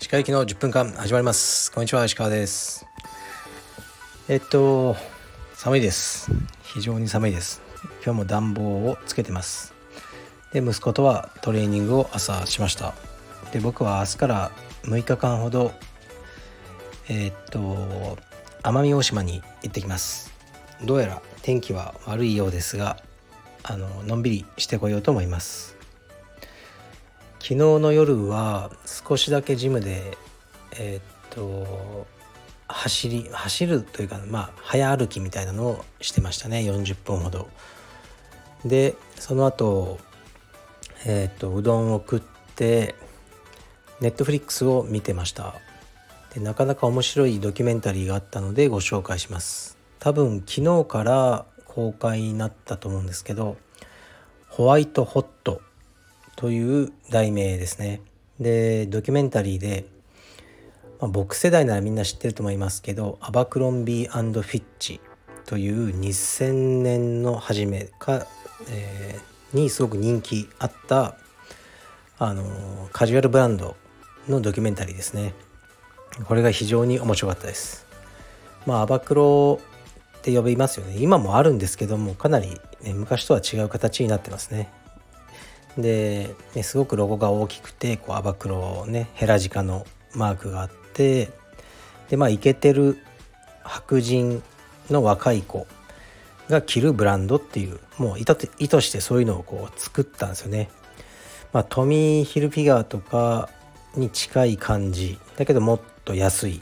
石川行きの10分間始まります。こんにちは石川です。えっと寒いです。非常に寒いです。今日も暖房をつけてます。で息子とはトレーニングを朝しました。で僕は明日から6日間ほどえっと奄美大島に行ってきます。どうやら天気は悪いようですがあののんびりしてこようと思います。昨日の夜は少しだけジムでえっと走り走るというかまあ早歩きみたいなのをしてましたね。40分ほど。でその後えっとうどんを食ってネットフリックスを見てました。でなかなか面白いドキュメンタリーがあったのでご紹介します。多分昨日から公開になったと思うんですけど「ホワイトホット」という題名ですね。でドキュメンタリーで、まあ、僕世代ならみんな知ってると思いますけどアバクロンビーフィッチという2000年の初めか、えー、にすごく人気あったあのカジュアルブランドのドキュメンタリーですね。これが非常に面白かったです。まあアバクロって呼びますよね今もあるんですけどもかなり、ね、昔とは違う形になってますねで、ね、すごくロゴが大きくてこうアバクロねヘラジカのマークがあってでまあイケてる白人の若い子が着るブランドっていうもう意図意図してそういうのをこう作ったんですよね。まあ、トミー・ヒルフィガーとかに近い感じだけどもっと安いっ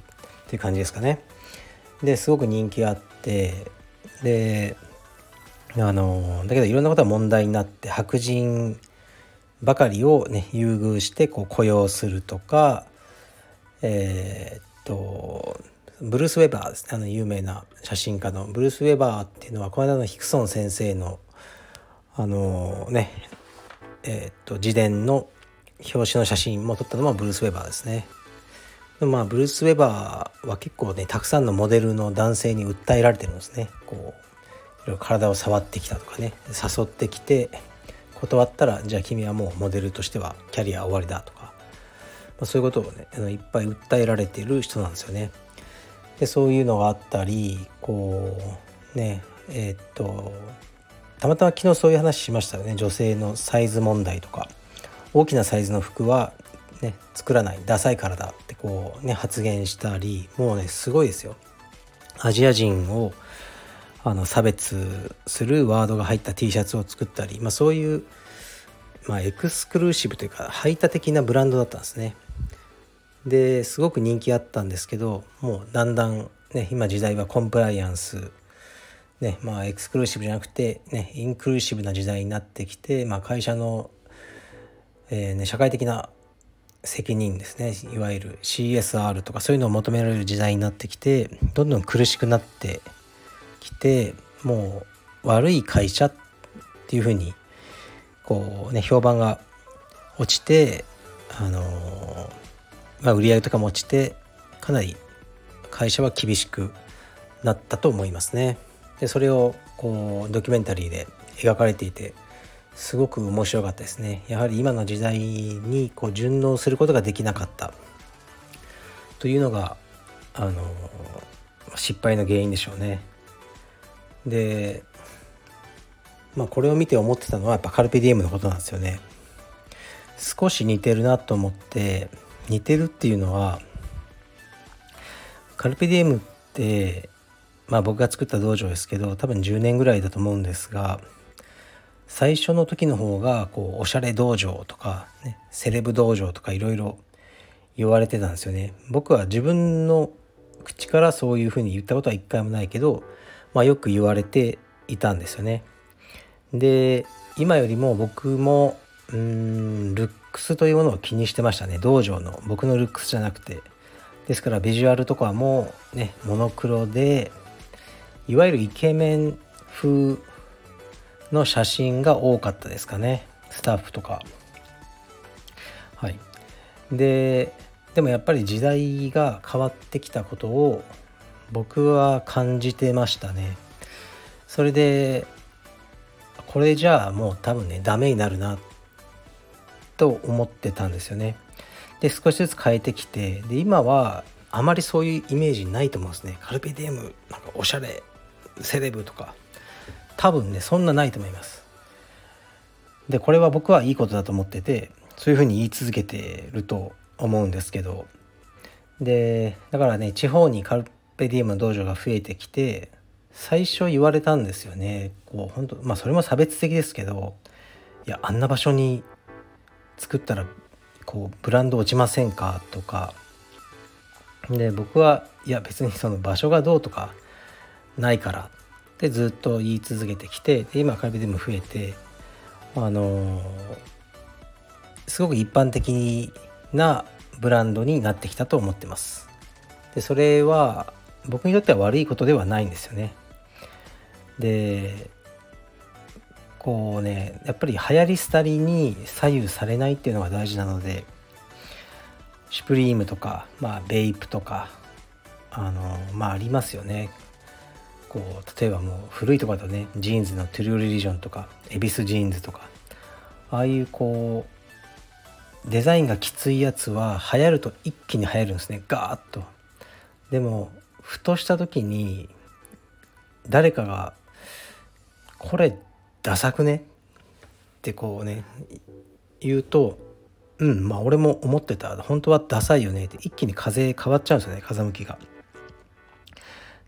ていう感じですかね。ですごく人気あってであのだけどいろんなことが問題になって白人ばかりをね優遇してこう雇用するとかえー、っとブルース・ウェバーですねあの有名な写真家のブルース・ウェバーっていうのはこの間のヒクソン先生のあのねえー、っと自伝の表紙の写真も撮ったのもブルース・ウェバーですね。まあブルース・ウェバーは結構ねたくさんのモデルの男性に訴えられてるんですね。こういろいろ体を触ってきたとかね誘ってきて断ったらじゃあ君はもうモデルとしてはキャリア終わりだとか、まあ、そういうことをねあのいっぱい訴えられてる人なんですよね。でそういうのがあったりこうねえー、っとたまたま昨日そういう話しましたよね女性のサイズ問題とか大きなサイズの服は、ね、作らないダサいからだってこうね発言したりもうねすごいですよアジア人をあの差別するワードが入った T シャツを作ったり、まあ、そういう、まあ、エクスクルーシブというか排他的なブランドだったんですね。ですごく人気あったんですけどもうだんだん、ね、今時代はコンプライアンス、ねまあ、エクスクルーシブじゃなくて、ね、インクルーシブな時代になってきて、まあ、会社の、えーね、社会的な責任ですねいわゆる CSR とかそういうのを求められる時代になってきてどんどん苦しくなってきてもう悪い会社っていうふうにこうね評判が落ちてあのまあ売り上げとかも落ちてかなり会社は厳しくなったと思いますね。でそれをこうドキュメンタリーで描かれていてすごく面白かったですね。やはり今の時代にこう順応することができなかったというのがあの失敗の原因でしょうね。でまあこれを見て思ってたのはやっぱカルペディエムのことなんですよね少し似てるなと思って似てるっていうのはカルペディエムってまあ僕が作った道場ですけど多分10年ぐらいだと思うんですが最初の時の方がこうおしゃれ道場とか、ね、セレブ道場とかいろいろ言われてたんですよね。僕は自分の口からそういうふうに言ったことは一回もないけどまあ、よく言われていたんですよね。で今よりも僕もうんルックスというものを気にしてましたね。道場の。僕のルックスじゃなくて。ですからビジュアルとかもねモノクロでいわゆるイケメン風の写真が多かったですかね。スタッフとか。はい。ででもやっぱり時代が変わってきたことを僕は感じてましたね。それでこれじゃあもう多分ねダメになるなと思ってたんですよね。で少しずつ変えてきてで今はあまりそういうイメージないと思うんですね。カルペディエムなんかおしゃれセレブとか。多分ねそんなないと思います。でこれは僕はいいことだと思っててそういうふうに言い続けてると思うんですけど。でだからね地方にカルペディエムの道場が増えてきて最初言われたんですよね。こう本当まあそれも差別的ですけどいやあんな場所に作ったらこうブランド落ちませんかとか。で僕はいや別にその場所がどうとかないからってずっと言い続けてきてで今カルペディエム増えてあのすごく一般的なブランドになってきたと思ってます。でそれは僕にとっては悪いことではないんですよね。でこうねやっぱり流行り廃りに左右されないっていうのが大事なのでシュプリームとか、まあ、ベイプとかあのまあありますよねこう例えばもう古いとこだとねジーンズのトゥルーリリジョンとかエビスジーンズとかああいうこうデザインがきついやつは流行ると一気に流行るんですねガーッとでもふとした時に誰かが「これダサくね?」ってこうね言うと「うんまあ俺も思ってた本当はダサいよね」って一気に風変わっちゃうんですよね風向きが。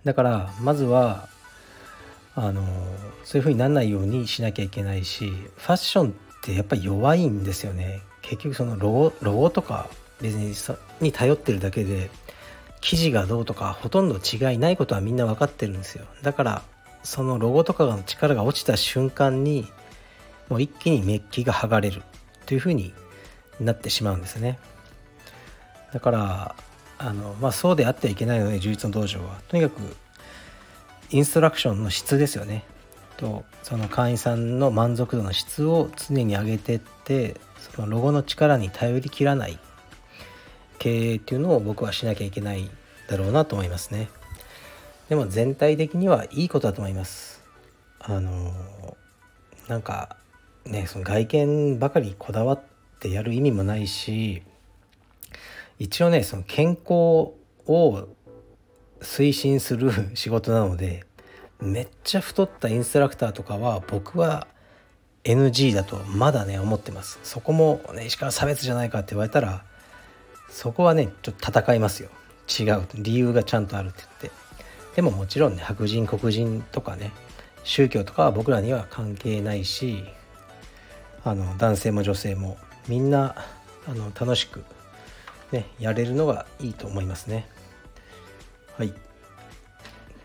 だからまずはあのそういう風にならないようにしなきゃいけないしファッションってやっぱり弱いんですよね。結局そのロゴロゴとか別にに頼ってるだけで生地がどうとかほとんど違いないことはみんな分かってるんですよ。だからそのロゴとかの力が落ちた瞬間にもう一気にメッキが剥がれる。という風になってしまうんですね。だからあの、まあ、そうであってはいけないので充実の道場は。とにかくインストラクションの質ですよね。とその会員さんの満足度の質を常に上げてってそのロゴの力に頼りきらない。経営っていうのを僕はしなきゃいけないだろうなと思いますね。でも全体的にはいいことだと思います。あのなんかねその外見ばかりこだわってやる意味もないし一応ねその健康を推進する仕事なのでめっちゃ太ったインストラクターとかは僕は NG だとまだね思ってます。そこもね石川差別じゃないかって言われたらそこはねちょっと戦いますよ。違う理由がちゃんとあるって言って。でももちろんね白人黒人とかね宗教とかは僕らには関係ないしあの男性も女性もみんなあの楽しくね、やれるのがいいと思いますね。はい。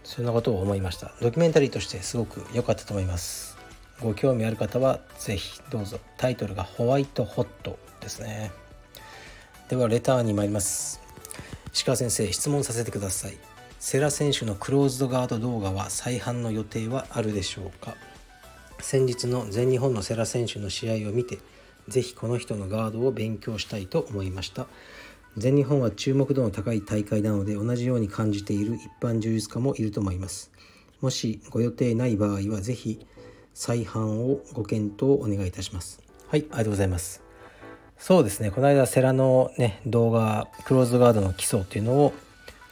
そんなことを思いました。ドキュメンタリーとしてすごく良かったと思います。ご興味ある方は是非どうぞ。タイトルがホワイトホットですね。ではレターに参ります。石川先生、質問させてください。セラ選手のクローズドガード動画は再販の予定はあるでしょうか？先日の全日本のセラ選手の試合を見て、ぜひこの人のガードを勉強したいと思いました。全日本は注目度の高い大会なので同じように感じている一般柔術家もいると思います。もしご予定ない場合はぜひ再販をご検討お願いいたします。はい、ありがとうございます。そうですね、この間セラのね、動画、クローズガードの基礎っていうのを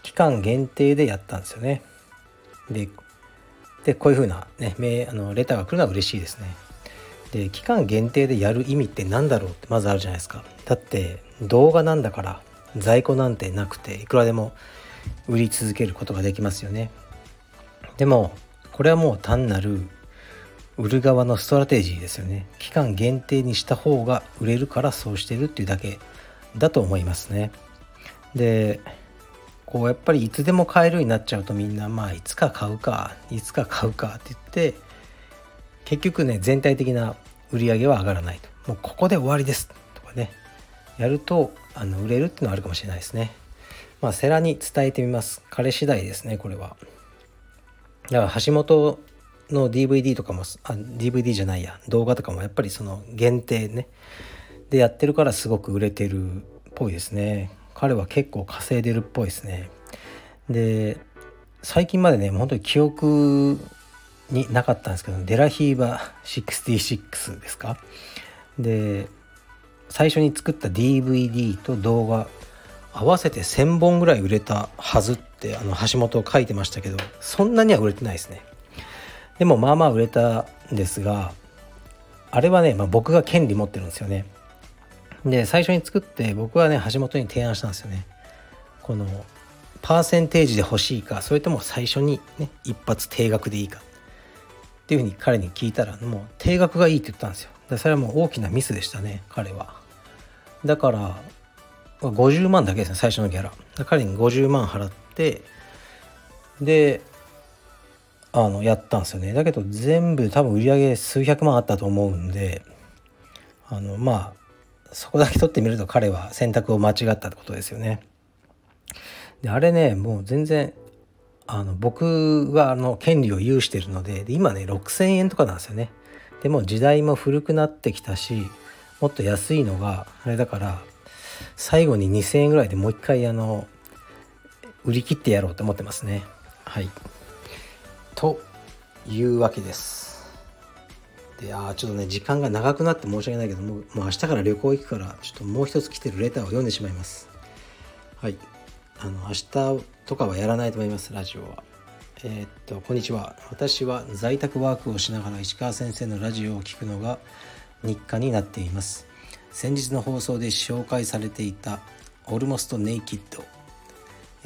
期間限定でやったんですよね。で、でこういうふうなね、あのレターが来るのは嬉しいですね。で、期間限定でやる意味って何だろうってまずあるじゃないですか。だって動画なんだから在庫なんてなくていくらでも売り続けることができますよね。でもこれはもう単なる売る側のストラテジーですよね。期間限定にした方が売れるからそうしてるっていうだけだと思いますね。でこうやっぱりいつでも買えるようになっちゃうとみんなまあいつか買うかいつか買うかって言って結局ね全体的な売り上げは上がらないと。もうここで終わりですとかね。やるとあの売れるっていうのはあるかもしれないですね。まあ、セラに伝えてみます。彼次第ですね、これは。だから橋本の DVD とかもあ DVD じゃないや動画とかもやっぱりその限定ねでやってるからすごく売れてるっぽいですね彼は結構稼いでるっぽいですねで最近までね本当に記憶になかったんですけどデラヒーバ66ですか？で最初に作った DVD と動画合わせて1,000本ぐらい売れたはずってあの橋本書いてましたけどそんなには売れてないですね。でもまあまあ売れたんですがあれはね、まあ、僕が権利持ってるんですよね。で最初に作って僕はね橋本に提案したんですよね。このパーセンテージで欲しいかそれとも最初にね一発定額でいいか。っていうふうに彼に聞いたらもう定額がいいって言ったんですよ。でそれはもう大きなミスでしたね彼は。だから50万だけですね最初のギャラ。彼に50万払ってであのやったんですよね。だけど全部多分売り上げ数百万あったと思うんであのまあそこだけ取ってみると彼は選択を間違ったってことですよね。であれねもう全然あの僕はあの権利を有してるので今ね6,000円とかなんですよね。でも時代も古くなってきたしもっと安いのがあれだから最後に2,000円ぐらいでもう一回あの売り切ってやろうと思ってますね。はい。というわけです。でああちょっとね時間が長くなって申し訳ないけどもうもう明日から旅行行くからちょっともう一つ来てるレターを読んでしまいます。はい。あの明日とかはやらないと思いますラジオは。えー、っとこんにちは。私は在宅ワークをしながら石川先生のラジオを聞くのが日課になっています。先日の放送で紹介されていたオルモストネイキッド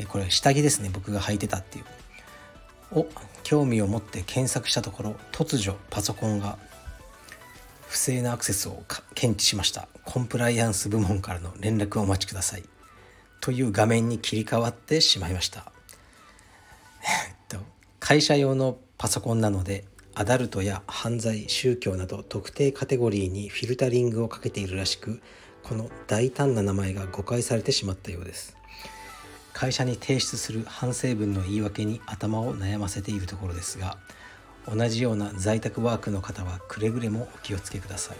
これ下着ですね。僕が履いてたっていう。を興味を持って検索したところ突如パソコンが不正なアクセスを検知しました。コンプライアンス部門からの連絡をお待ちください。という画面に切り替わってしまいました。会社用のパソコンなのでアダルトや犯罪宗教など特定カテゴリーにフィルタリングをかけているらしくこの大胆な名前が誤解されてしまったようです。会社に提出する反省文の言い訳に頭を悩ませているところです。が同じような在宅ワークの方はくれぐれもお気をつけください。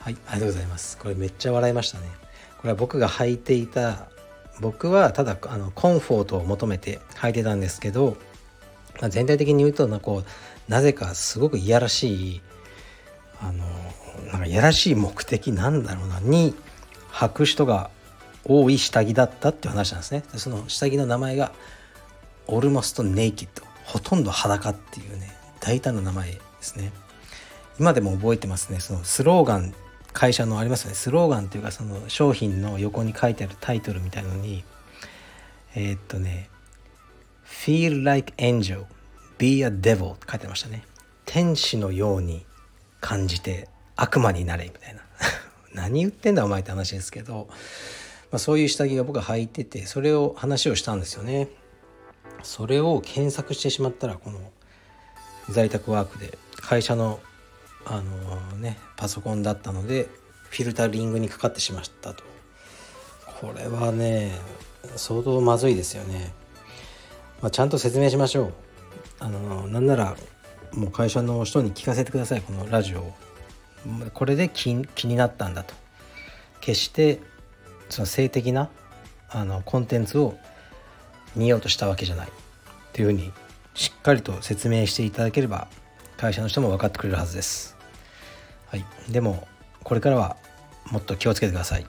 はいありがとうございます。これめっちゃ笑いましたね。これは僕が履いていた僕はただあのコンフォートを求めて履いてたんですけど、まあ、全体的に言うとなこうなぜかすごくいやらしいあのなんかいやらしい目的なんだろうなに履く人が多い下着だったっていう話なんですね。その下着の名前がオルモストネイキッドほとんど裸っていうね大胆な名前ですね。今でも覚えてますね。そのスローガン会社のありますよね。スローガンっていうかその商品の横に書いてあるタイトルみたいのにえー、っとね Feel like angel. Be a devil って書いてましたね。天使のように感じて悪魔になれみたいな。何言ってんだお前って話ですけど、まあ、そういう下着が僕は履いててそれを話をしたんですよね。それを検索してしまったらこの在宅ワークで会社のあのねパソコンだったのでフィルタリングにかかってしまったと。これはね相当まずいですよね、まあ、ちゃんと説明しましょう。あのなんならもう会社の人に聞かせてください。このラジオを。これで気気になったんだと。決してその性的なあのコンテンツを見ようとしたわけじゃない。っていうふうにしっかりと説明していただければ会社の人も分かってくれるはずです。はい。でもこれからはもっと気をつけてください。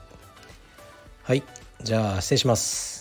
はい。じゃあ失礼します。